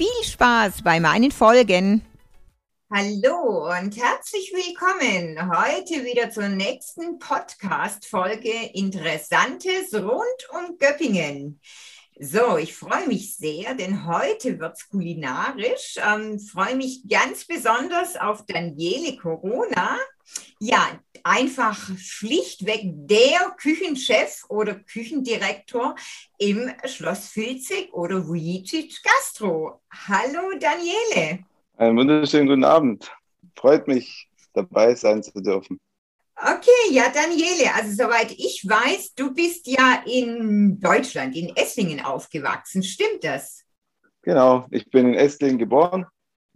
Viel Spaß bei meinen Folgen. Hallo und herzlich willkommen heute wieder zur nächsten Podcast-Folge Interessantes rund um Göppingen. So, ich freue mich sehr, denn heute wird es kulinarisch. Ähm, freue mich ganz besonders auf Daniele Corona. Ja, einfach schlichtweg der Küchenchef oder Küchendirektor im Schloss Filzig oder Vujicic Gastro. Hallo Daniele. Einen wunderschönen guten Abend. Freut mich, dabei sein zu dürfen. Okay, ja, Daniele, also soweit ich weiß, du bist ja in Deutschland, in Esslingen aufgewachsen. Stimmt das? Genau, ich bin in Esslingen geboren.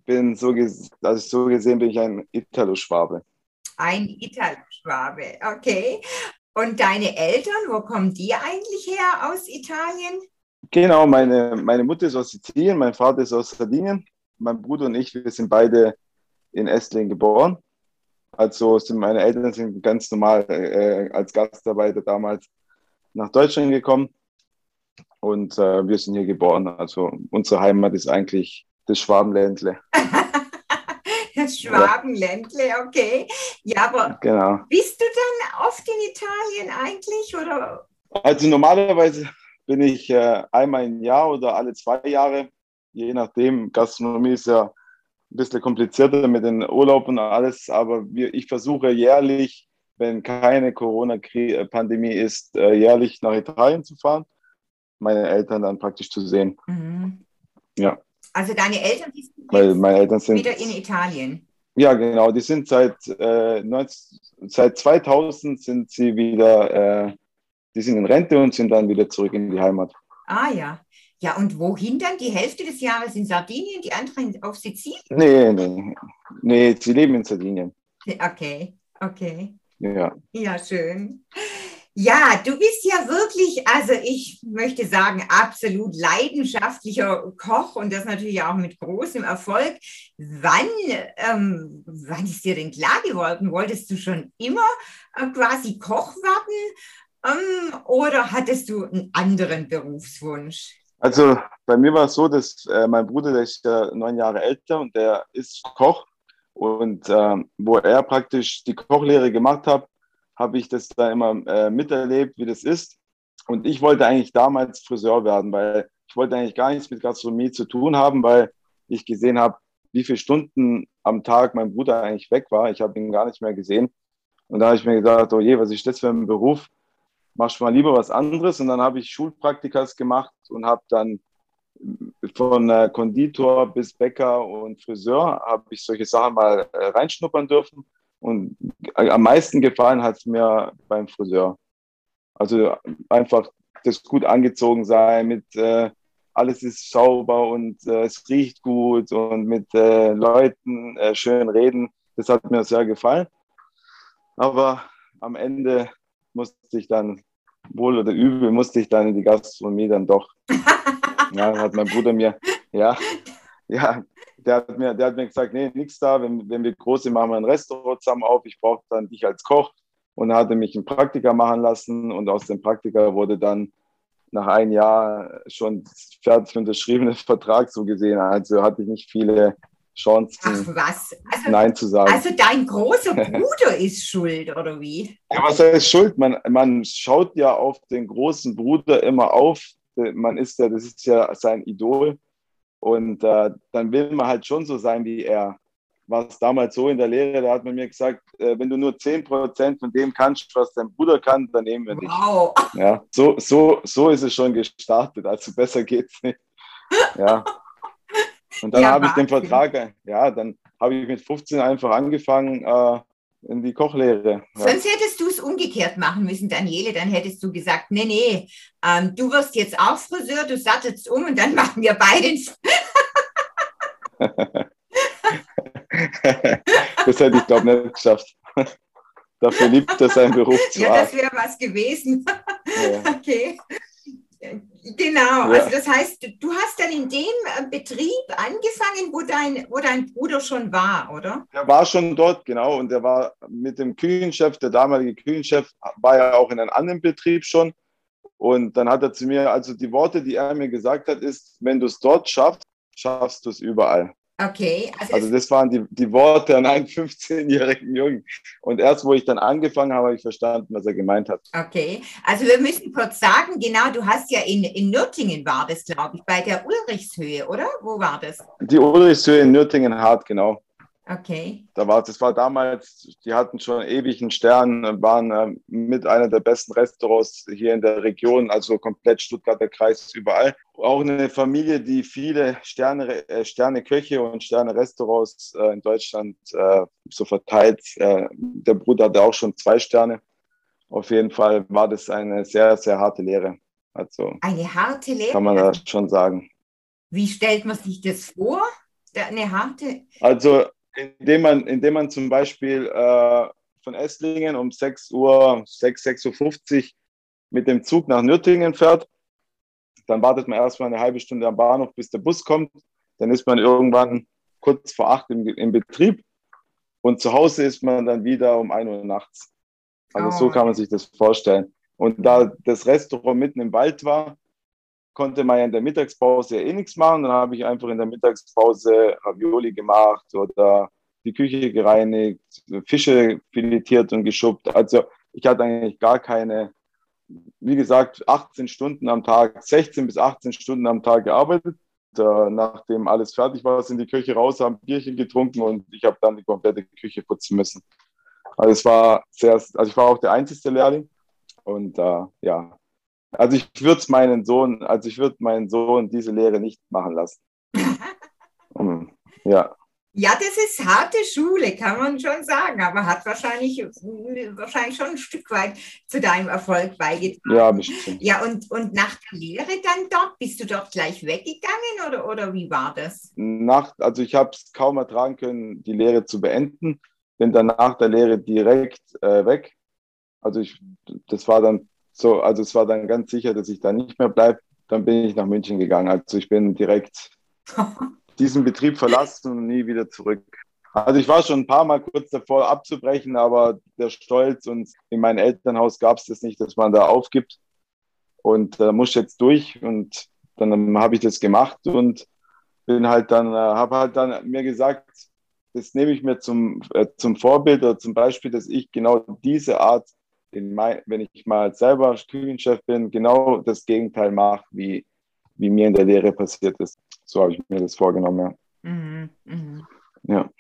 Bin so, also so gesehen bin ich ein Italo-Schwabe. Ein Italo-Schwabe, okay. Und deine Eltern, wo kommen die eigentlich her aus Italien? Genau, meine, meine Mutter ist aus Sizilien, mein Vater ist aus Sardinien. Mein Bruder und ich, wir sind beide in Esslingen geboren. Also sind meine Eltern sind ganz normal äh, als Gastarbeiter damals nach Deutschland gekommen und äh, wir sind hier geboren. Also unsere Heimat ist eigentlich das Schwabenländle. Schwabenländle, okay. Ja, aber genau. bist du dann oft in Italien eigentlich oder? Also normalerweise bin ich äh, einmal im Jahr oder alle zwei Jahre, je nachdem. Gastronomie ist ja ein bisschen komplizierter mit den Urlauben und alles, aber wir, ich versuche jährlich, wenn keine Corona-Pandemie ist, äh, jährlich nach Italien zu fahren, meine Eltern dann praktisch zu sehen. Mhm. Ja. Also deine Eltern, die sind, Weil meine Eltern sind wieder in Italien. Ja, genau. Die sind seit, äh, 19, seit 2000 sind sie wieder, äh, die sind in Rente und sind dann wieder zurück in die Heimat. Ah ja. Ja, und wohin dann? Die Hälfte des Jahres in Sardinien, die anderen auf Sizilien? Nee, nee. Nee, sie leben in Sardinien. Okay, okay. Ja. Ja, schön. Ja, du bist ja wirklich, also ich möchte sagen, absolut leidenschaftlicher Koch und das natürlich auch mit großem Erfolg. Wann, ähm, wann ist dir denn klar geworden? Wolltest du schon immer äh, quasi Koch werden ähm, oder hattest du einen anderen Berufswunsch? Also bei mir war es so, dass äh, mein Bruder, der ist ja neun Jahre älter und der ist Koch. Und äh, wo er praktisch die Kochlehre gemacht hat, habe ich das da immer äh, miterlebt, wie das ist. Und ich wollte eigentlich damals Friseur werden, weil ich wollte eigentlich gar nichts mit Gastronomie zu tun haben, weil ich gesehen habe, wie viele Stunden am Tag mein Bruder eigentlich weg war. Ich habe ihn gar nicht mehr gesehen. Und da habe ich mir gedacht, oh je, was ist das für ein Beruf? machst mal lieber was anderes. Und dann habe ich Schulpraktikas gemacht und habe dann von äh, Konditor bis Bäcker und Friseur habe ich solche Sachen mal äh, reinschnuppern dürfen. Und am meisten gefallen hat es mir beim Friseur. Also einfach das gut angezogen sein, mit äh, alles ist sauber und äh, es riecht gut und mit äh, Leuten äh, schön reden. Das hat mir sehr gefallen. Aber am Ende musste ich dann, wohl oder übel, musste ich dann in die Gastronomie dann doch. ja, hat mein Bruder mir, ja, ja, der hat mir, der hat mir gesagt, nee, nichts da, wenn, wenn wir groß sind, machen wir ein Restaurant zusammen auf, ich brauche dann dich als Koch und er hatte mich einen Praktiker machen lassen und aus dem Praktiker wurde dann nach einem Jahr schon fertig unterschriebenes Vertrag so gesehen. Also hatte ich nicht viele Chancen, Ach was? Also, Nein zu sagen. Also dein großer Bruder ist schuld, oder wie? Ja, was heißt schuld? Man, man schaut ja auf den großen Bruder immer auf. Man ist ja, das ist ja sein Idol. Und äh, dann will man halt schon so sein wie er. War es damals so in der Lehre, da hat man mir gesagt, äh, wenn du nur 10% von dem kannst, was dein Bruder kann, dann nehmen wir dich. Wow. Ja, so, so, so ist es schon gestartet. Also besser geht's nicht. Ja. Und dann ja, habe ich den Vertrag, ja, dann habe ich mit 15 einfach angefangen äh, in die Kochlehre. Ja. Sonst hättest du es umgekehrt machen müssen, Daniele. Dann hättest du gesagt, nee, nee, ähm, du wirst jetzt auch Friseur, du sattelst um und dann machen wir beide. das hätte ich, glaube ich, nicht geschafft. Dafür liebt er seinen Beruf zu Ja, das wäre was gewesen. Ja. Okay. Genau, also das heißt, du hast dann in dem äh, Betrieb angefangen, wo dein, wo dein Bruder schon war, oder? Der war schon dort, genau. Und der war mit dem Küchenchef, der damalige Küchenchef, war ja auch in einem anderen Betrieb schon. Und dann hat er zu mir, also die Worte, die er mir gesagt hat, ist, wenn du es dort schaffst, schaffst du es überall. Okay. Also, also das waren die, die Worte an einen 15-jährigen Jungen. Und erst, wo ich dann angefangen habe, habe ich verstanden, was er gemeint hat. Okay. Also wir müssen kurz sagen, genau, du hast ja in, in Nürtingen war das, glaube ich, bei der Ulrichshöhe, oder? Wo war das? Die Ulrichshöhe in Nürtingen-Hart, genau. Okay. Da war, das war damals, die hatten schon ewig einen Stern, waren äh, mit einer der besten Restaurants hier in der Region, also komplett Stuttgarter Kreis überall. Auch eine Familie, die viele Sterne, äh, Sterne Köche und Sterne Restaurants äh, in Deutschland äh, so verteilt. Äh, der Bruder hatte auch schon zwei Sterne. Auf jeden Fall war das eine sehr, sehr harte Lehre. Also, eine harte Lehre? Kann man da schon sagen. Wie stellt man sich das vor? Eine harte. Also indem man, indem man zum Beispiel äh, von Esslingen um 6 Uhr, 6, 6.50 Uhr mit dem Zug nach Nürtingen fährt. Dann wartet man erstmal eine halbe Stunde am Bahnhof, bis der Bus kommt. Dann ist man irgendwann kurz vor acht im, im Betrieb. Und zu Hause ist man dann wieder um 1 Uhr nachts. Also oh. so kann man sich das vorstellen. Und da das Restaurant mitten im Wald war, konnte man ja in der Mittagspause ja eh nichts machen. Dann habe ich einfach in der Mittagspause Ravioli gemacht oder die Küche gereinigt, Fische filetiert und geschuppt. Also ich hatte eigentlich gar keine, wie gesagt, 18 Stunden am Tag, 16 bis 18 Stunden am Tag gearbeitet. Nachdem alles fertig war, sind die Küche raus, haben Bierchen getrunken und ich habe dann die komplette Küche putzen müssen. Also es war sehr, also ich war auch der einzige Lehrling und äh, ja, also ich würde meinen Sohn, also ich würde meinen Sohn diese Lehre nicht machen lassen. ja. Ja, das ist harte Schule, kann man schon sagen, aber hat wahrscheinlich, wahrscheinlich schon ein Stück weit zu deinem Erfolg beigetragen. Ja, bestimmt. Ja, und, und nach der Lehre dann dort, bist du dort gleich weggegangen oder, oder wie war das? Nach, also ich habe es kaum ertragen können, die Lehre zu beenden. Bin dann nach der Lehre direkt äh, weg. Also ich, das war dann so, also es war dann ganz sicher, dass ich da nicht mehr bleibe. Dann bin ich nach München gegangen. Also ich bin direkt diesen Betrieb verlassen und nie wieder zurück. Also ich war schon ein paar Mal kurz davor abzubrechen, aber der Stolz und in meinem Elternhaus gab es das nicht, dass man da aufgibt. Und da äh, muss jetzt durch und dann habe ich das gemacht und bin halt dann, äh, habe halt dann mir gesagt, das nehme ich mir zum, äh, zum Vorbild oder zum Beispiel, dass ich genau diese Art mein, wenn ich mal selber Küchenchef bin, genau das Gegenteil mache, wie, wie mir in der Lehre passiert ist. So habe ich mir das vorgenommen. Ja. Mhm, mh. ja.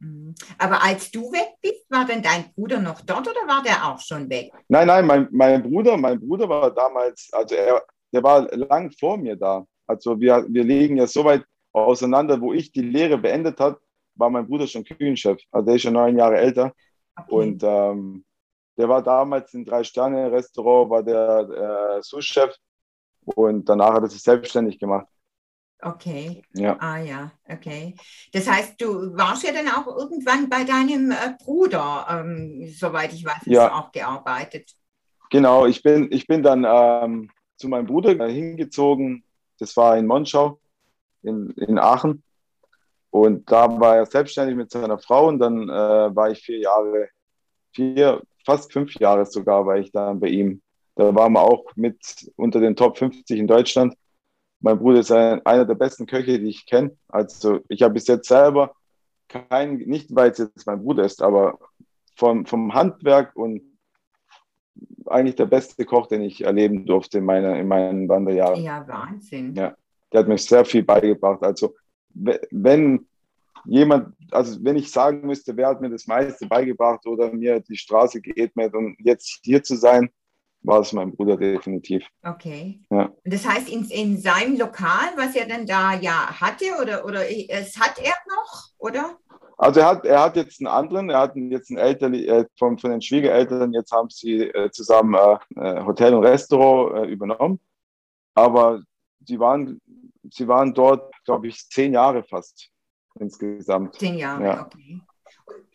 Mhm. Aber als du weg bist, war denn dein Bruder noch dort oder war der auch schon weg? Nein, nein, mein, mein Bruder, mein Bruder war damals, also er, der war lang vor mir da. Also wir, wir liegen ja so weit auseinander, wo ich die Lehre beendet habe, war mein Bruder schon Küchenchef. Also der ist schon neun Jahre älter. Okay. Und ähm, der war damals im Drei-Sterne-Restaurant, war der äh, Sous-Chef und danach hat er sich selbstständig gemacht. Okay. Ja. Ah ja, okay. Das heißt, du warst ja dann auch irgendwann bei deinem äh, Bruder, ähm, soweit ich weiß, ja. auch gearbeitet. Genau, ich bin, ich bin dann ähm, zu meinem Bruder hingezogen. Das war in Monschau, in, in Aachen. Und da war er selbstständig mit seiner Frau und dann äh, war ich vier Jahre, vier, fast fünf Jahre sogar war ich da bei ihm. Da waren wir auch mit unter den Top 50 in Deutschland. Mein Bruder ist ein, einer der besten Köche, die ich kenne. Also ich habe bis jetzt selber kein, nicht weil es jetzt mein Bruder ist, aber vom, vom Handwerk und eigentlich der beste Koch, den ich erleben durfte in, meiner, in meinen Wanderjahren. Ja, Wahnsinn. Ja, der hat mir sehr viel beigebracht. Also wenn jemand, also wenn ich sagen müsste, wer hat mir das meiste beigebracht oder mir die Straße geebnet und jetzt hier zu sein, war es mein Bruder definitiv. Okay. Ja. Das heißt, in, in seinem Lokal, was er dann da ja hatte, oder, oder es hat er noch, oder? Also er hat, er hat jetzt einen anderen, er hat jetzt einen Eltern, äh, von, von den Schwiegereltern, jetzt haben sie äh, zusammen äh, Hotel und Restaurant äh, übernommen. Aber sie waren, sie waren dort, glaube ich, zehn Jahre fast. Insgesamt. Zehn Jahre, ja. okay.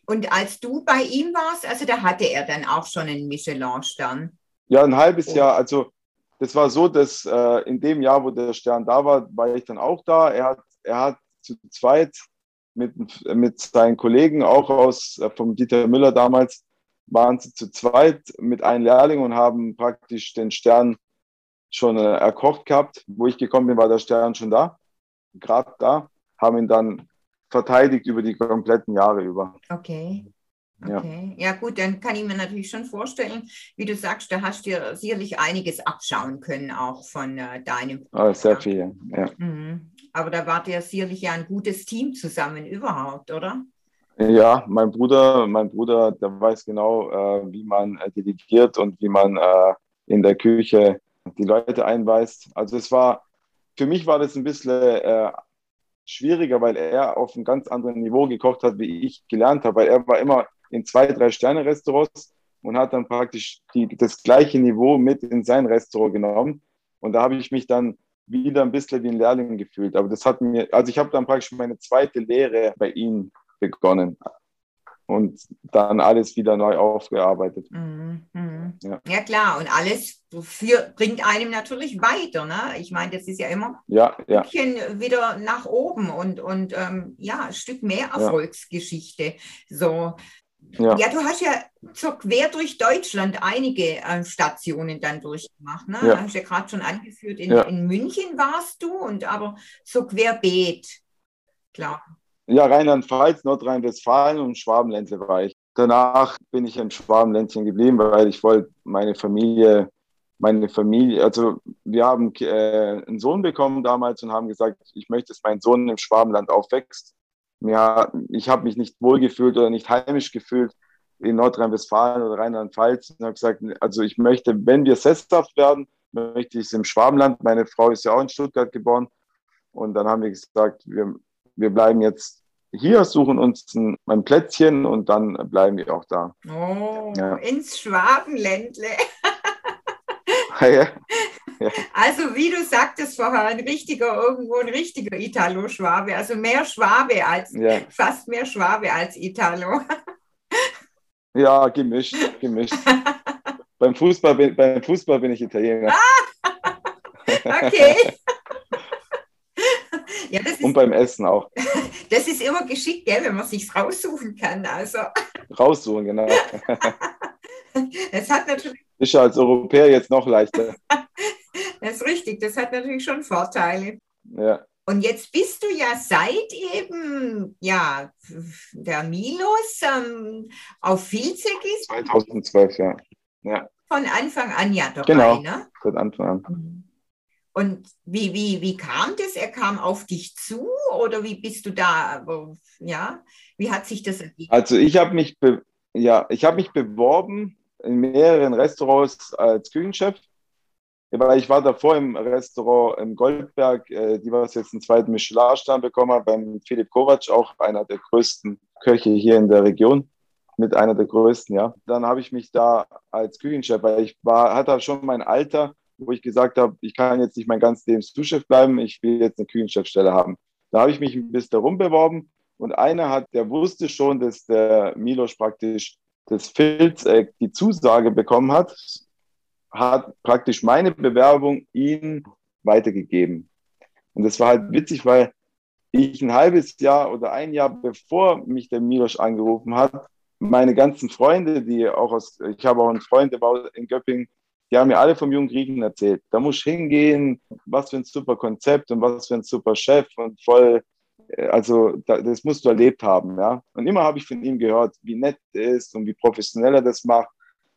Und als du bei ihm warst, also da hatte er dann auch schon einen Michelin-Stern. Ja, ein halbes. Jahr. Also das war so, dass äh, in dem Jahr, wo der Stern da war, war ich dann auch da. Er hat, er hat zu zweit mit, mit seinen Kollegen, auch aus äh, vom Dieter Müller damals, waren sie zu zweit mit einem Lehrling und haben praktisch den Stern schon äh, erkocht gehabt. Wo ich gekommen bin, war der Stern schon da, gerade da, haben ihn dann verteidigt über die kompletten Jahre über. Okay. Okay, ja. ja. gut, dann kann ich mir natürlich schon vorstellen, wie du sagst, da hast du dir sicherlich einiges abschauen können, auch von äh, deinem. Oh, sehr viel, ja. Mhm. Aber da wart ihr sicherlich ja ein gutes Team zusammen überhaupt, oder? Ja, mein Bruder, mein Bruder, der weiß genau, äh, wie man äh, delegiert und wie man äh, in der Küche die Leute einweist. Also es war, für mich war das ein bisschen äh, schwieriger, weil er auf einem ganz anderen Niveau gekocht hat, wie ich gelernt habe, weil er war immer in zwei, drei Sterne-Restaurants und hat dann praktisch die, das gleiche Niveau mit in sein Restaurant genommen. Und da habe ich mich dann wieder ein bisschen wie ein Lehrling gefühlt. Aber das hat mir, also ich habe dann praktisch meine zweite Lehre bei ihm begonnen und dann alles wieder neu aufgearbeitet. Mhm, mh. ja. ja. klar, und alles für, bringt einem natürlich weiter. Ne? Ich meine, das ist ja immer ja, ein bisschen ja. wieder nach oben und, und ähm, ja, ein Stück mehr Erfolgsgeschichte. So, ja. ja, du hast ja so quer durch Deutschland einige äh, Stationen dann durchgemacht. Ne? Ja. Hast ja gerade schon angeführt, in, ja. in München warst du und aber so querbeet, klar. Ja, Rheinland-Pfalz, Nordrhein-Westfalen und Schwabenländle war ich. Danach bin ich im Schwabenländchen geblieben, weil ich wollte meine Familie, meine Familie, also wir haben äh, einen Sohn bekommen damals und haben gesagt, ich möchte, dass mein Sohn im Schwabenland aufwächst ja, ich habe mich nicht wohlgefühlt oder nicht heimisch gefühlt in Nordrhein-Westfalen oder Rheinland-Pfalz und habe gesagt, also ich möchte, wenn wir sesshaft werden, möchte ich es im Schwabenland. Meine Frau ist ja auch in Stuttgart geboren. Und dann haben wir gesagt, wir, wir bleiben jetzt hier, suchen uns ein, ein Plätzchen und dann bleiben wir auch da. Oh, ja. ins Schwabenländle. ja. Also wie du sagtest vorher, ein richtiger, irgendwo ein richtiger Italo-Schwabe, also mehr Schwabe als, ja. fast mehr Schwabe als Italo. Ja, gemischt, gemischt. beim, Fußball bin, beim Fußball bin ich Italiener. okay. Ja, ist, Und beim Essen auch. Das ist immer geschickt, gell, wenn man sich raussuchen kann. Also. Raussuchen, genau. Es hat natürlich. Ist ja als Europäer jetzt noch leichter. Das ist richtig, das hat natürlich schon Vorteile. Ja. Und jetzt bist du ja seit eben, ja, der Milos ähm, auf Filzekis. 2012, ja. ja. Von Anfang an ja dabei, genau, ne? von Anfang an. Mhm. Und wie, wie, wie kam das? Er kam auf dich zu oder wie bist du da? Ja, wie hat sich das ergeben? Also ich habe mich, ja, ich mich beworben in mehreren Restaurants als Küchenchef weil ich war davor im Restaurant im Goldberg, äh, die was jetzt einen zweiten Michelin-Stern bekommen hat, beim Philipp Kovac, auch einer der größten Köche hier in der Region, mit einer der größten, ja. Dann habe ich mich da als Küchenchef, weil ich war, hatte schon mein Alter, wo ich gesagt habe, ich kann jetzt nicht mein ganzes Leben Zuschef bleiben, ich will jetzt eine Küchenchefstelle haben. Da habe ich mich ein bisschen darum beworben und einer hat, der wusste schon, dass der Milos praktisch das Filzeck die Zusage bekommen hat, hat praktisch meine Bewerbung ihm weitergegeben. Und das war halt witzig, weil ich ein halbes Jahr oder ein Jahr bevor mich der Milos angerufen hat, meine ganzen Freunde, die auch aus, ich habe auch einen Freund, der war in Göppingen, die haben mir alle vom jungen Griechen erzählt. Da muss ich hingehen, was für ein super Konzept und was für ein super Chef und voll, äh, also das musst du erlebt haben, ja. Und immer habe ich von ihm gehört, wie nett er ist und wie professionell er das macht.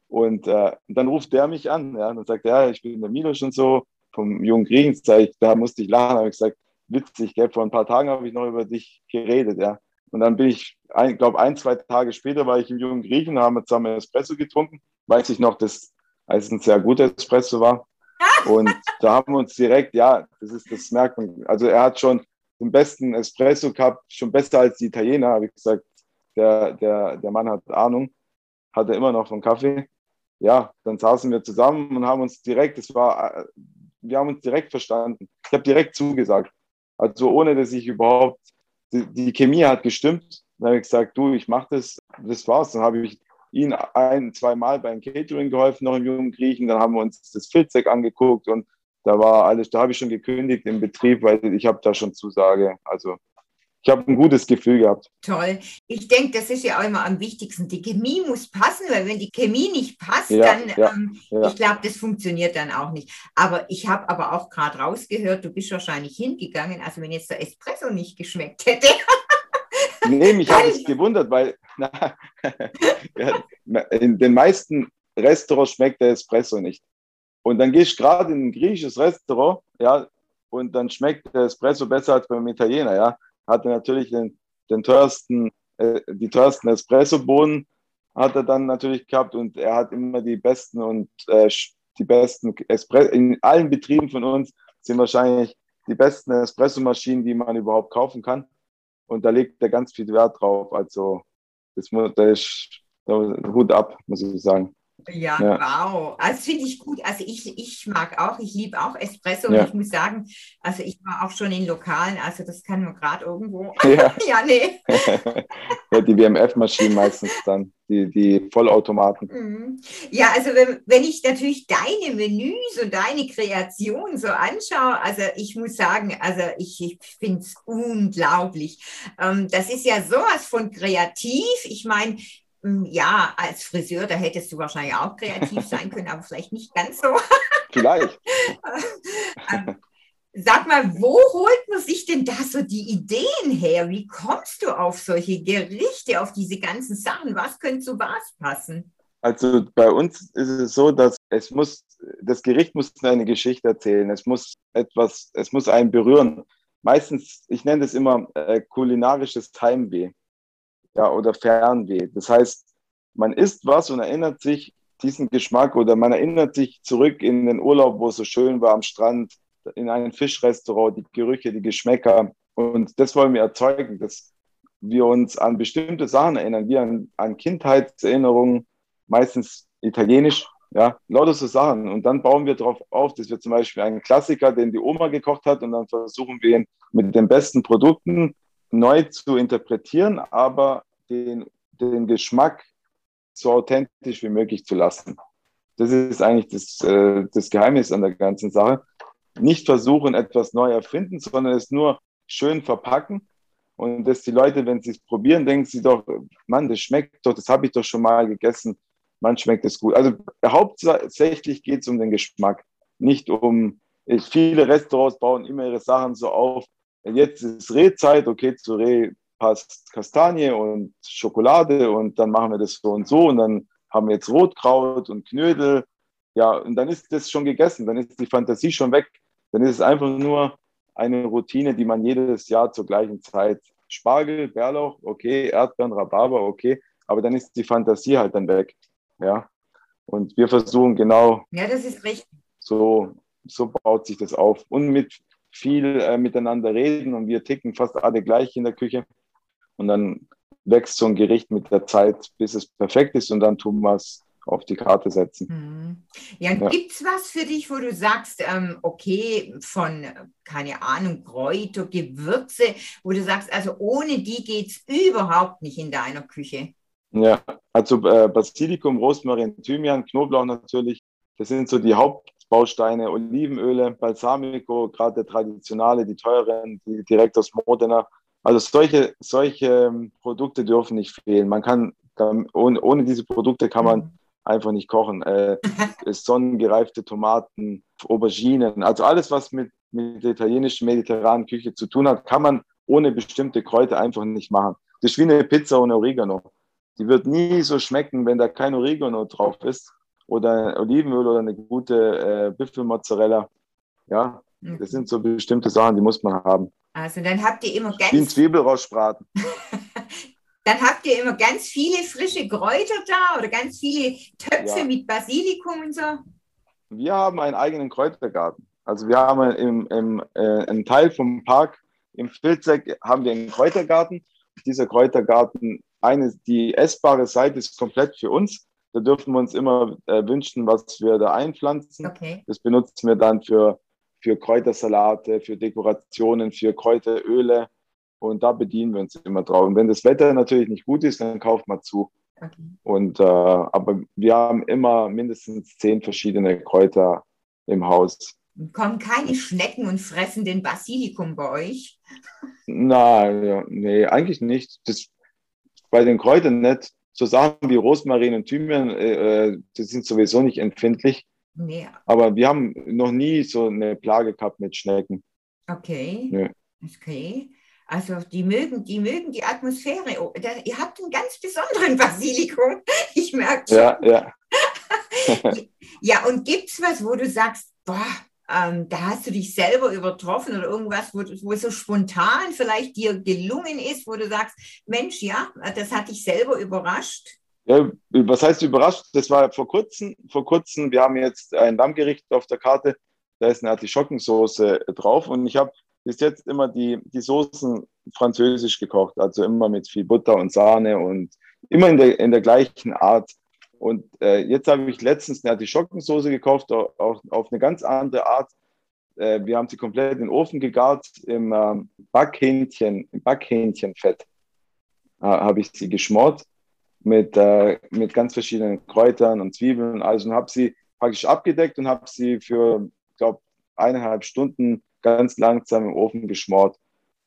Und äh, dann ruft der mich an, ja, und sagt, ja, ich bin der Milos und so, vom jungen Griechen, da musste ich lachen, habe ich gesagt, witzig, gell? vor ein paar Tagen habe ich noch über dich geredet, ja. Und dann bin ich, ich glaube, ein, zwei Tage später war ich im jungen Griechen, haben wir zusammen Espresso getrunken. Weiß ich noch, dass es ein sehr guter Espresso war. Und da haben wir uns direkt, ja, das ist das Merken. Also er hat schon den besten Espresso gehabt, schon besser als die Italiener, habe ich gesagt. Der, der, der Mann hat Ahnung, hat er immer noch von Kaffee ja, dann saßen wir zusammen und haben uns direkt, es war, wir haben uns direkt verstanden. Ich habe direkt zugesagt. Also ohne, dass ich überhaupt die, die Chemie hat gestimmt. Dann habe ich gesagt, du, ich mache das, das war's. Dann habe ich ihn ein, zwei Mal beim Catering geholfen, noch im jungen Griechen. Dann haben wir uns das Filzek angeguckt und da war alles, da habe ich schon gekündigt im Betrieb, weil ich habe da schon Zusage. Also ich habe ein gutes Gefühl gehabt. Toll. Ich denke, das ist ja auch immer am wichtigsten. Die Chemie muss passen, weil wenn die Chemie nicht passt, ja, dann, ja, ähm, ja. ich glaube, das funktioniert dann auch nicht. Aber ich habe aber auch gerade rausgehört, du bist wahrscheinlich hingegangen, also wenn jetzt der Espresso nicht geschmeckt hätte. nee, mich hat es gewundert, weil na, in den meisten Restaurants schmeckt der Espresso nicht. Und dann gehst du gerade in ein griechisches Restaurant, ja, und dann schmeckt der Espresso besser als beim Italiener, ja hatte natürlich den, den teuersten, äh, die teuersten Espresso-Bohnen hat er dann natürlich gehabt und er hat immer die besten und äh, die besten Espresso, in allen Betrieben von uns sind wahrscheinlich die besten Espresso-Maschinen, die man überhaupt kaufen kann. Und da legt er ganz viel Wert drauf. Also das, das ist Hut ab, muss ich sagen. Ja, ja, wow. Also finde ich gut. Also ich, ich mag auch, ich liebe auch Espresso ja. und ich muss sagen, also ich war auch schon in Lokalen, also das kann man gerade irgendwo. Ja, ja nee. ja, die WMF-Maschinen meistens dann, die, die Vollautomaten. Mhm. Ja, also wenn, wenn ich natürlich deine Menüs und deine Kreation so anschaue, also ich muss sagen, also ich, ich finde es unglaublich. Ähm, das ist ja sowas von kreativ. Ich meine, ja, als Friseur, da hättest du wahrscheinlich auch kreativ sein können, aber vielleicht nicht ganz so. Vielleicht. Ähm, sag mal, wo holt man sich denn da so die Ideen her? Wie kommst du auf solche Gerichte, auf diese ganzen Sachen? Was könnte zu was passen? Also bei uns ist es so, dass es muss, das Gericht muss eine Geschichte erzählen. Es muss etwas, es muss einen berühren. Meistens, ich nenne das immer äh, kulinarisches Heimweh ja, oder Fernweh. Das heißt, man isst was und erinnert sich diesen Geschmack oder man erinnert sich zurück in den Urlaub, wo es so schön war am Strand, in ein Fischrestaurant, die Gerüche, die Geschmäcker. Und das wollen wir erzeugen, dass wir uns an bestimmte Sachen erinnern, wie an, an Kindheitserinnerungen, meistens italienisch, ja, lauter so Sachen. Und dann bauen wir darauf auf, dass wir zum Beispiel einen Klassiker, den die Oma gekocht hat, und dann versuchen wir ihn mit den besten Produkten neu zu interpretieren, aber den, den Geschmack so authentisch wie möglich zu lassen. Das ist eigentlich das, äh, das Geheimnis an der ganzen Sache. Nicht versuchen, etwas neu erfinden, sondern es nur schön verpacken. Und dass die Leute, wenn sie es probieren, denken sie doch, Mann, das schmeckt doch, das habe ich doch schon mal gegessen. Man schmeckt es gut. Also hauptsächlich geht es um den Geschmack, nicht um, viele Restaurants bauen immer ihre Sachen so auf, jetzt ist Rehzeit, okay, zu Reh passt Kastanie und Schokolade und dann machen wir das so und so und dann haben wir jetzt Rotkraut und Knödel. Ja, und dann ist das schon gegessen, dann ist die Fantasie schon weg. Dann ist es einfach nur eine Routine, die man jedes Jahr zur gleichen Zeit Spargel, Bärlauch, okay, Erdbeeren, Rhabarber, okay, aber dann ist die Fantasie halt dann weg. Ja. Und wir versuchen genau. Ja, das ist richtig. So, so baut sich das auf. Und mit viel äh, miteinander reden und wir ticken fast alle gleich in der Küche. Und dann wächst so ein Gericht mit der Zeit, bis es perfekt ist und dann tun wir es auf die Karte setzen. Mhm. Ja, ja. gibt es was für dich, wo du sagst, ähm, okay, von, keine Ahnung, Kräuter, Gewürze, wo du sagst, also ohne die geht es überhaupt nicht in deiner Küche? Ja, also äh, Basilikum, Rosmarin, Thymian, Knoblauch natürlich, das sind so die Haupt, Bausteine, Olivenöle, Balsamico, gerade der traditionale, die teuren, die direkt aus Modena. Also solche, solche ähm, Produkte dürfen nicht fehlen. Man kann, ohne, ohne diese Produkte kann man einfach nicht kochen. Äh, sonnengereifte Tomaten, Auberginen, also alles, was mit, mit der italienischen mediterranen Küche zu tun hat, kann man ohne bestimmte Kräuter einfach nicht machen. Das ist wie eine Pizza ohne Oregano. Die wird nie so schmecken, wenn da kein Oregano drauf ist oder Olivenöl oder eine gute äh, Büffelmozzarella. Ja, mhm. das sind so bestimmte Sachen, die muss man haben. Also dann habt ihr immer ganz... Wie ein Zwiebelraussbraten. dann habt ihr immer ganz viele frische Kräuter da oder ganz viele Töpfe ja. mit Basilikum und so? Wir haben einen eigenen Kräutergarten. Also wir haben im, im, äh, einen Teil vom Park im Filzeck haben wir einen Kräutergarten. Dieser Kräutergarten, eine, die essbare Seite ist komplett für uns. Da dürfen wir uns immer äh, wünschen, was wir da einpflanzen. Okay. Das benutzen wir dann für, für Kräutersalate, für Dekorationen, für Kräuteröle. Und da bedienen wir uns immer drauf. Und wenn das Wetter natürlich nicht gut ist, dann kauft man zu. Okay. Und, äh, aber wir haben immer mindestens zehn verschiedene Kräuter im Haus. Kommen keine Schnecken und fressen den Basilikum bei euch? Nein, ja, nee, eigentlich nicht. Das, bei den Kräutern nicht. So Sachen wie Rosmarin und Thymian, äh, äh die sind sowieso nicht empfindlich. Nee. Aber wir haben noch nie so eine Plage gehabt mit Schnecken. Okay. Nee. Okay. Also die mögen, die mögen die Atmosphäre. Oh, da, ihr habt einen ganz besonderen Basilikum. Ich merke schon. Ja, ja. ja, und gibt es was, wo du sagst, boah, ähm, da hast du dich selber übertroffen oder irgendwas, wo, wo so spontan vielleicht dir gelungen ist, wo du sagst, Mensch, ja, das hat dich selber überrascht? Ja, was heißt überrascht? Das war vor kurzem, vor kurzem, wir haben jetzt ein Lammgericht auf der Karte, da ist eine Artischockensoße drauf und ich habe bis jetzt immer die, die Soßen französisch gekocht, also immer mit viel Butter und Sahne und immer in der, in der gleichen Art. Und äh, jetzt habe ich letztens eine Artischockensoße gekauft, auch auf eine ganz andere Art. Äh, wir haben sie komplett in den Ofen gegart im äh, Backhähnchen, im Backhähnchenfett äh, habe ich sie geschmort mit, äh, mit ganz verschiedenen Kräutern und Zwiebeln und alles und habe sie praktisch abgedeckt und habe sie für, glaube, eineinhalb Stunden ganz langsam im Ofen geschmort.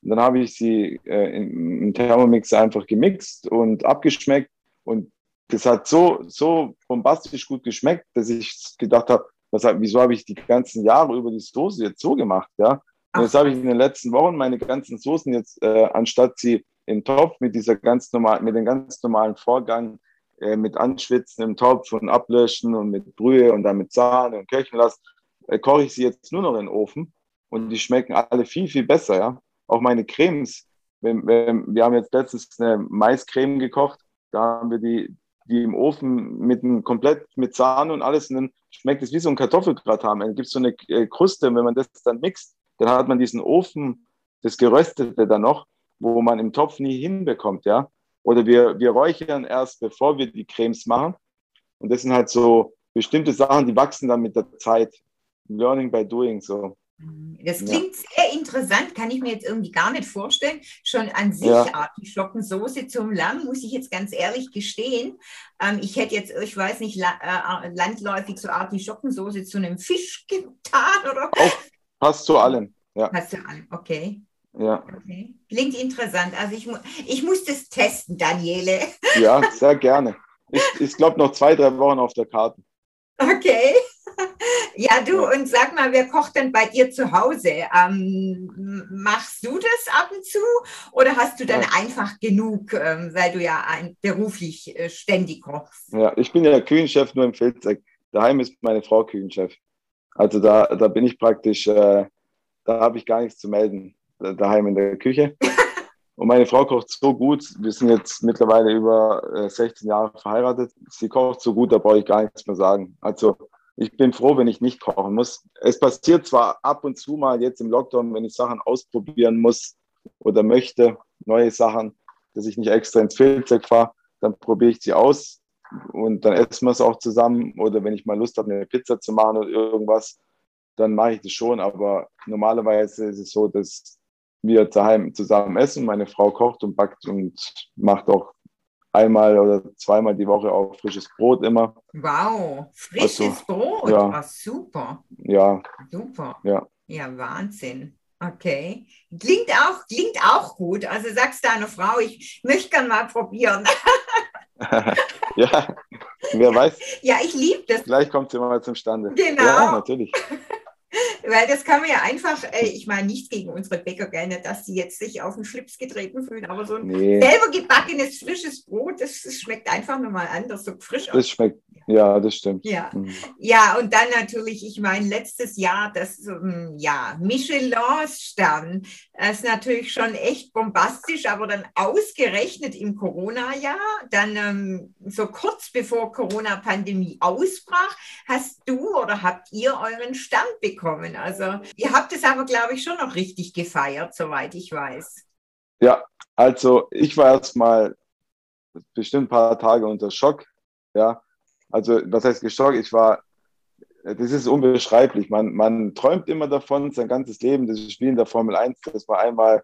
Und dann habe ich sie äh, im Thermomix einfach gemixt und abgeschmeckt und das hat so, so bombastisch gut geschmeckt, dass ich gedacht habe, was, wieso habe ich die ganzen Jahre über die Soße jetzt so gemacht, ja? Und jetzt habe ich in den letzten Wochen meine ganzen Soßen jetzt, äh, anstatt sie im Topf mit dieser ganz normal, mit dem ganz normalen Vorgang, äh, mit Anschwitzen im Topf und Ablöschen und mit Brühe und dann mit Sahne und köchen lassen, äh, koche ich sie jetzt nur noch in den Ofen und die schmecken alle viel, viel besser, ja? Auch meine Cremes. Wir, wir, wir haben jetzt letztens eine Maiscreme gekocht, da haben wir die, die im Ofen mit einem komplett mit Sahne und alles und dann schmeckt es wie so ein Kartoffelgratin. Dann gibt es so eine äh, Kruste und wenn man das dann mixt, dann hat man diesen Ofen, das Geröstete dann noch, wo man im Topf nie hinbekommt, ja. Oder wir, wir räuchern erst, bevor wir die Cremes machen. Und das sind halt so bestimmte Sachen, die wachsen dann mit der Zeit. Learning by doing, so. Das klingt ja. sehr interessant, kann ich mir jetzt irgendwie gar nicht vorstellen. Schon an sich ja. Artischockensoße zum Lamm, muss ich jetzt ganz ehrlich gestehen. Ähm, ich hätte jetzt, ich weiß nicht, la äh, landläufig so Artischockensoße zu einem Fisch getan oder? Auch passt zu allem. Ja. Passt zu allem, okay. Ja. Okay. Klingt interessant. Also ich, mu ich muss das testen, Daniele. Ja, sehr gerne. Ich, ich glaube noch zwei, drei Wochen auf der Karte. Okay. Ja, du, und sag mal, wer kocht denn bei dir zu Hause? Ähm, machst du das ab und zu oder hast du dann ja. einfach genug, ähm, weil du ja ein, beruflich äh, ständig kochst? Ja, ich bin ja Küchenchef nur im Filzeck. Daheim ist meine Frau Küchenchef. Also da, da bin ich praktisch, äh, da habe ich gar nichts zu melden, daheim in der Küche. Und meine Frau kocht so gut. Wir sind jetzt mittlerweile über 16 äh, Jahre verheiratet. Sie kocht so gut, da brauche ich gar nichts mehr sagen. Also ich bin froh, wenn ich nicht kochen muss. Es passiert zwar ab und zu mal jetzt im Lockdown, wenn ich Sachen ausprobieren muss oder möchte, neue Sachen, dass ich nicht extra ins Filzek fahre, dann probiere ich sie aus und dann essen wir es auch zusammen. Oder wenn ich mal Lust habe, eine Pizza zu machen oder irgendwas, dann mache ich das schon. Aber normalerweise ist es so, dass wir zusammen essen. Meine Frau kocht und backt und macht auch einmal oder zweimal die Woche auch frisches Brot immer. Wow, frisches also, Brot, ja. Ach, super. Ja. Super. Ja. Ja, Wahnsinn. Okay. Klingt auch, klingt auch gut. Also sagst deiner Frau, ich möchte gerne mal probieren. ja, wer weiß. Ja, ich liebe das. Vielleicht kommt sie mal zum Stande. Genau. Ja, natürlich. Weil das kann man ja einfach, äh, ich meine nicht gegen unsere Bäcker gerne, dass sie jetzt sich auf den Schlips getreten fühlen, aber so ein nee. selber gebackenes, frisches Brot, das, das schmeckt einfach nochmal anders, so frisch. Das schmeckt, ja, das stimmt. Ja, mhm. ja und dann natürlich, ich meine, letztes Jahr das ähm, ja, Michelin-Stern, das ist natürlich schon echt bombastisch, aber dann ausgerechnet im Corona-Jahr, dann ähm, so kurz bevor Corona-Pandemie ausbrach, hast du oder habt ihr euren Stern bekommen? Also ihr habt es aber, glaube ich, schon noch richtig gefeiert, soweit ich weiß. Ja, also ich war erst mal bestimmt ein paar Tage unter Schock, ja, also was heißt geschockt? Ich war, das ist unbeschreiblich. Man, man träumt immer davon, sein ganzes Leben, das Spiel in der Formel 1, das war einmal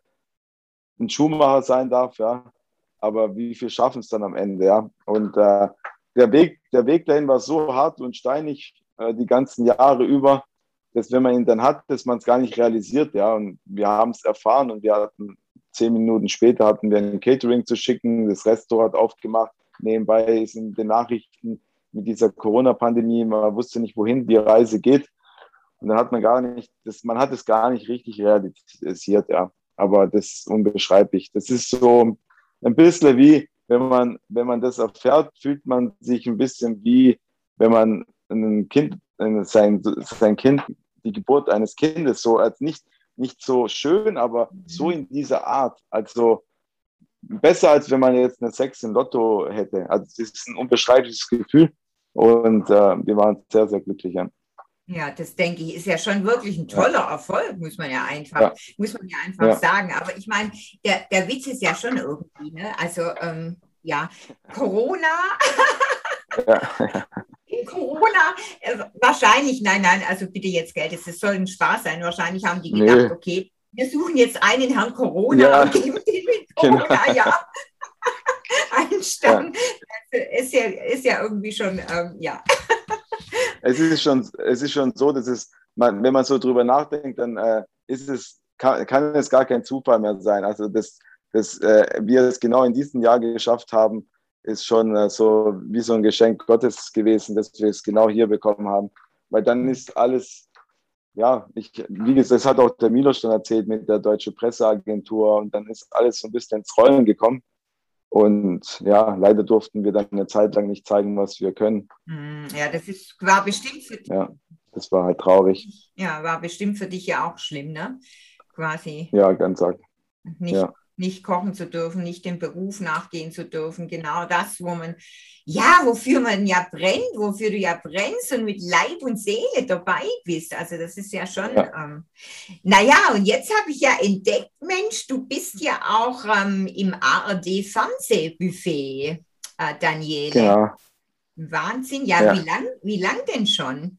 ein Schuhmacher sein darf, ja. Aber wie viel schaffen es dann am Ende, ja? Und äh, der Weg, der Weg dahin war so hart und steinig äh, die ganzen Jahre über, dass wenn man ihn dann hat, dass man es gar nicht realisiert, ja. Und wir haben es erfahren und wir hatten zehn Minuten später hatten wir ein Catering zu schicken, das Restaurant aufgemacht. Nebenbei sind die Nachrichten mit dieser Corona-Pandemie, man wusste nicht, wohin die Reise geht. Und dann hat man gar nicht, das, man hat es gar nicht richtig realisiert, ja. Aber das ist unbeschreiblich. Das ist so ein bisschen wie, wenn man, wenn man das erfährt, fühlt man sich ein bisschen wie, wenn man ein Kind, sein, sein Kind, die Geburt eines Kindes so als nicht, nicht so schön, aber so in dieser Art. Also besser, als wenn man jetzt eine Sex im Lotto hätte. Also es ist ein unbeschreibliches Gefühl und äh, wir waren sehr, sehr glücklich. Ja. Ja, das denke ich, ist ja schon wirklich ein toller Erfolg, muss man ja einfach, ja. muss man ja einfach ja. sagen. Aber ich meine, der, der Witz ist ja schon irgendwie, ne? Also ähm, ja, Corona. ja. Corona, äh, wahrscheinlich, nein, nein, also bitte jetzt Geld, es soll ein Spaß sein. Wahrscheinlich haben die gedacht, nee. okay, wir suchen jetzt einen Herrn Corona ja. und geben den mit. Corona, genau. ja. Einstellen. Ja. Ist, ja, ist ja irgendwie schon, ähm, ja es ist schon, es ist schon so, dass es, man, wenn man so drüber nachdenkt, dann äh, ist es, kann, kann, es gar kein Zufall mehr sein. Also, dass, dass äh, wir es genau in diesem Jahr geschafft haben, ist schon äh, so wie so ein Geschenk Gottes gewesen, dass wir es genau hier bekommen haben. Weil dann ist alles, ja, ich, wie gesagt, das hat auch der Milo schon erzählt mit der Deutschen Presseagentur und dann ist alles so ein bisschen ins Rollen gekommen. Und ja, leider durften wir dann eine Zeit lang nicht zeigen, was wir können. Hm, ja, das ist, war bestimmt für dich. Ja, das war halt traurig. Ja, war bestimmt für dich ja auch schlimm, ne? Quasi. Ja, ganz arg. Nicht, ja nicht kochen zu dürfen, nicht dem Beruf nachgehen zu dürfen. Genau das, wo man, ja, wofür man ja brennt, wofür du ja brennst und mit Leib und Seele dabei bist. Also das ist ja schon, ja. Ähm, naja, und jetzt habe ich ja entdeckt, Mensch, du bist ja auch ähm, im ARD-Fernsehbuffet, äh, Daniele. Genau. Wahnsinn, ja, ja, Wie, lang, wie lang denn schon?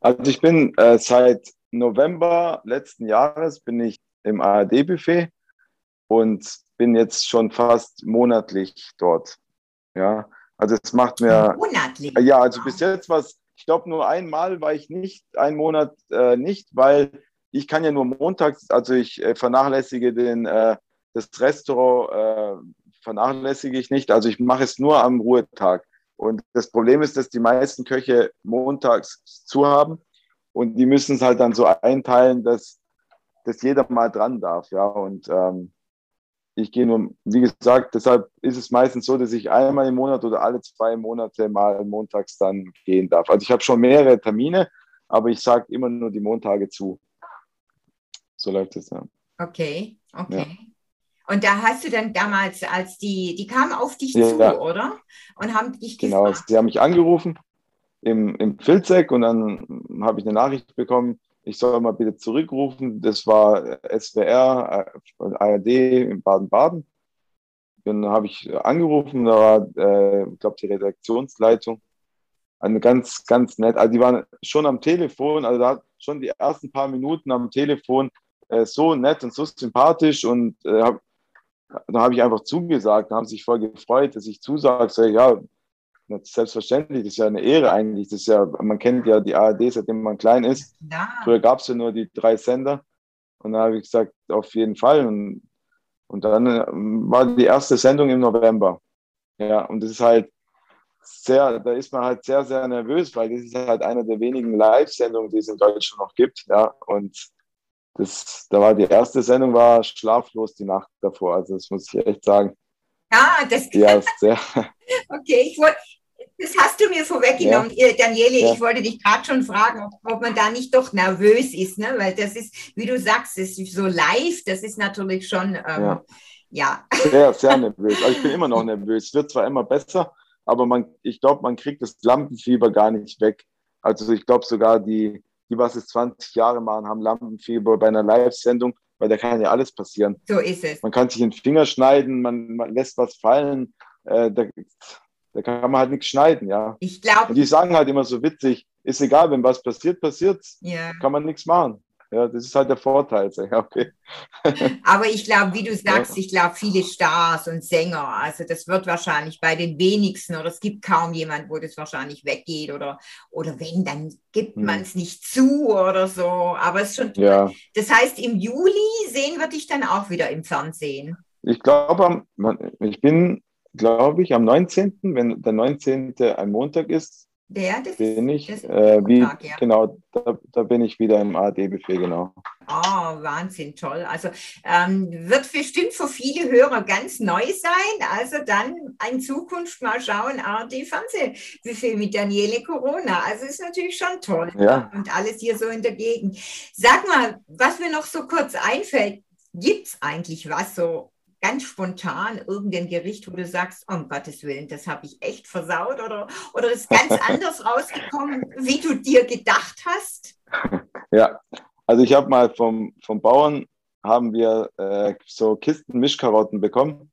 Also ich bin äh, seit November letzten Jahres bin ich im ARD-Buffet und bin jetzt schon fast monatlich dort. Ja, also es macht mir. Monatlich? Ja, also bis jetzt war es, ich glaube, nur einmal war ich nicht, einen Monat äh, nicht, weil ich kann ja nur montags, also ich äh, vernachlässige den, äh, das Restaurant, äh, vernachlässige ich nicht, also ich mache es nur am Ruhetag. Und das Problem ist, dass die meisten Köche montags zu haben und die müssen es halt dann so einteilen, dass, dass jeder mal dran darf. Ja, und ähm, ich gehe nur, wie gesagt, deshalb ist es meistens so, dass ich einmal im Monat oder alle zwei Monate mal montags dann gehen darf. Also ich habe schon mehrere Termine, aber ich sage immer nur die Montage zu. So läuft es ja. Okay, okay. Ja. Und da hast du dann damals, als die, die kamen auf dich ja, zu, oder? Und haben dich genau, gefragt. Genau, sie haben mich angerufen im, im Filzek und dann habe ich eine Nachricht bekommen, ich soll mal bitte zurückrufen. Das war SWR, äh, ARD in Baden-Baden. Dann habe ich angerufen, da war, äh, ich glaube, die Redaktionsleitung. Eine ganz, ganz nett. Also die waren schon am Telefon, also da schon die ersten paar Minuten am Telefon äh, so nett und so sympathisch und äh, hab, da habe ich einfach zugesagt, da haben sich voll gefreut, dass ich zusage, so, ja, Selbstverständlich, das ist ja eine Ehre eigentlich. Das ist ja, man kennt ja die ARD, seitdem man klein ist. Ja. Früher gab es ja nur die drei Sender. Und da habe ich gesagt, auf jeden Fall. Und, und dann äh, war die erste Sendung im November. Ja, und das ist halt sehr, da ist man halt sehr, sehr nervös, weil das ist halt eine der wenigen Live-Sendungen, die es in Deutschland noch gibt. Ja, und das, da war die erste Sendung war schlaflos die Nacht davor. Also das muss ich echt sagen. Ja, das ja, sehr. Okay, ich wollte, das hast du mir vorweggenommen, ja. Daniele. Ja. Ich wollte dich gerade schon fragen, ob, man da nicht doch nervös ist, ne? weil das ist, wie du sagst, ist so live, das ist natürlich schon, ähm, ja. ja. Sehr, sehr nervös. Also ich bin immer noch nervös. Es wird zwar immer besser, aber man, ich glaube, man kriegt das Lampenfieber gar nicht weg. Also ich glaube sogar die, die, was es 20 Jahre machen, haben Lampenfieber bei einer Live-Sendung, weil da kann ja alles passieren. So ist es. Man kann sich in den Finger schneiden, man, man lässt was fallen. Äh, da, da kann man halt nichts schneiden, ja. Ich glaube. Die sagen halt immer so witzig, ist egal, wenn was passiert, passiert, ja. kann man nichts machen. ja, das ist halt der Vorteil. Okay. Aber ich glaube, wie du sagst, ich glaube, viele Stars und Sänger, also das wird wahrscheinlich bei den wenigsten oder es gibt kaum jemand, wo das wahrscheinlich weggeht oder, oder wenn, dann gibt hm. man es nicht zu oder so. Aber es ist schon. Ja. Das heißt, im Juli sehen wir dich dann auch wieder im Fernsehen. Ich glaube, ich bin, glaube ich, am 19., wenn der 19. ein Montag ist, der, das bin ich, äh, wie, Tag, ja. genau, da, da, bin ich wieder im AD-Buffet, genau. Oh, Wahnsinn, toll. Also ähm, wird bestimmt für viele Hörer ganz neu sein. Also dann in Zukunft mal schauen, ARD-Fernsehbuffet mit Daniele Corona. Also ist natürlich schon toll. Ja. Und alles hier so in der Gegend. Sag mal, was mir noch so kurz einfällt, gibt es eigentlich was so ganz spontan irgendein Gericht, wo du sagst, um Gottes Willen, das habe ich echt versaut oder, oder ist ganz anders rausgekommen, wie du dir gedacht hast? Ja, also ich habe mal vom, vom Bauern haben wir äh, so Kisten Mischkarotten bekommen.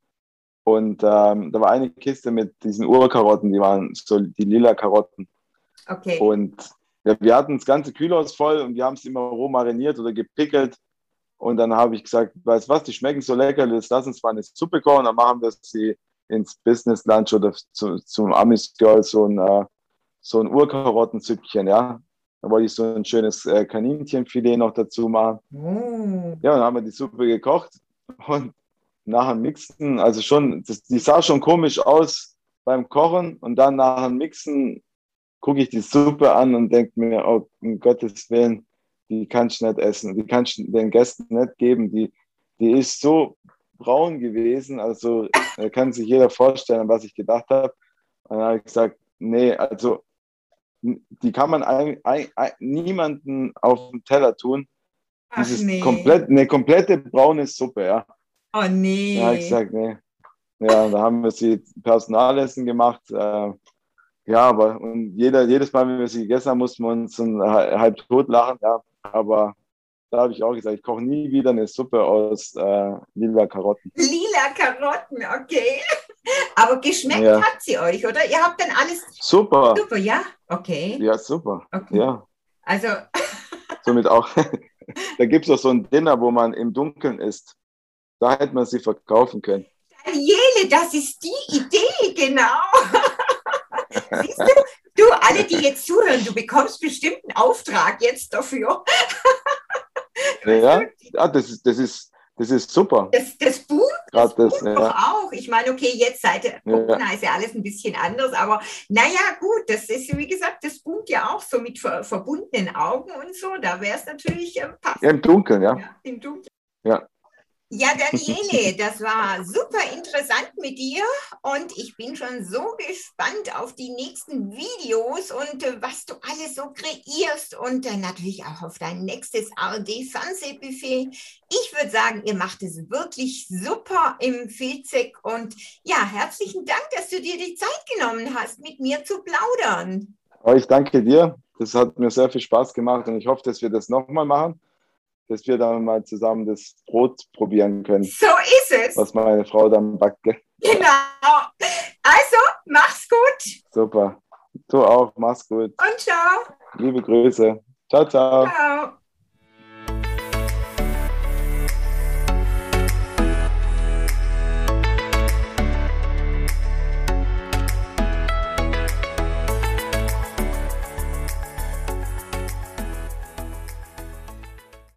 Und ähm, da war eine Kiste mit diesen Urkarotten, die waren so die lila Karotten. Okay. Und ja, wir hatten das ganze Kühlhaus voll und wir haben es immer roh mariniert oder gepickelt. Und dann habe ich gesagt, weißt was, die schmecken so lecker, jetzt lass uns mal eine Suppe kochen, dann machen wir sie ins Business Lunch oder zu, zum Amis Girl so ein, äh, so ein Urkarottensüppchen, ja. Da wollte ich so ein schönes äh, Kaninchenfilet noch dazu machen. Mm. Ja, dann haben wir die Suppe gekocht und nachher mixen, also schon, das, die sah schon komisch aus beim Kochen und dann nachher mixen gucke ich die Suppe an und denke mir, oh, um Gottes Willen, die kannst du nicht essen, die kannst du den Gästen nicht geben. Die, die ist so braun gewesen, also da kann sich jeder vorstellen, was ich gedacht habe. Und dann habe ich gesagt, nee, also die kann man ein, ein, ein, niemanden auf den Teller tun. Ach, Dieses nee. komplett, eine komplette braune Suppe, ja. Oh nee. Habe ich gesagt, nee. Ja, da haben wir sie Personalessen gemacht. Äh, ja, aber und jeder, jedes Mal, wenn wir sie gegessen haben, mussten wir uns halb tot lachen. Ja, aber da habe ich auch gesagt, ich koche nie wieder eine Suppe aus äh, lila Karotten. Lila Karotten, okay. Aber geschmeckt ja. hat sie euch, oder? Ihr habt dann alles. Super. Super, ja? Okay. Ja, super. Okay. Ja. Also. Somit auch. da gibt es auch so ein Dinner, wo man im Dunkeln isst. Da hätte man sie verkaufen können. Daniele, das ist die Idee, genau. Siehst du, Du, alle, die jetzt zuhören, du bekommst bestimmt einen Auftrag jetzt dafür. ja, ja das, ist, das, ist, das ist super. Das, das Buch, das, das Buch ja. auch. Ich meine, okay, jetzt seit Corona ja. ist ja alles ein bisschen anders, aber naja, gut, das ist, wie gesagt, das boomt ja auch so mit ver verbundenen Augen und so. Da wäre es natürlich äh, passend. Ja, im Dunkeln, ja. ja Im Dunkeln. Ja. Ja, Daniele, das war super interessant mit dir und ich bin schon so gespannt auf die nächsten Videos und äh, was du alles so kreierst und äh, natürlich auch auf dein nächstes ARD-Fernsehbuffet. Ich würde sagen, ihr macht es wirklich super im Filzek und ja, herzlichen Dank, dass du dir die Zeit genommen hast, mit mir zu plaudern. Ich danke dir. Das hat mir sehr viel Spaß gemacht und ich hoffe, dass wir das nochmal machen dass wir dann mal zusammen das Brot probieren können. So ist es. Was meine Frau dann backt. Genau. Also, mach's gut. Super. Du auch, mach's gut. Und ciao. Liebe Grüße. Ciao, ciao. ciao.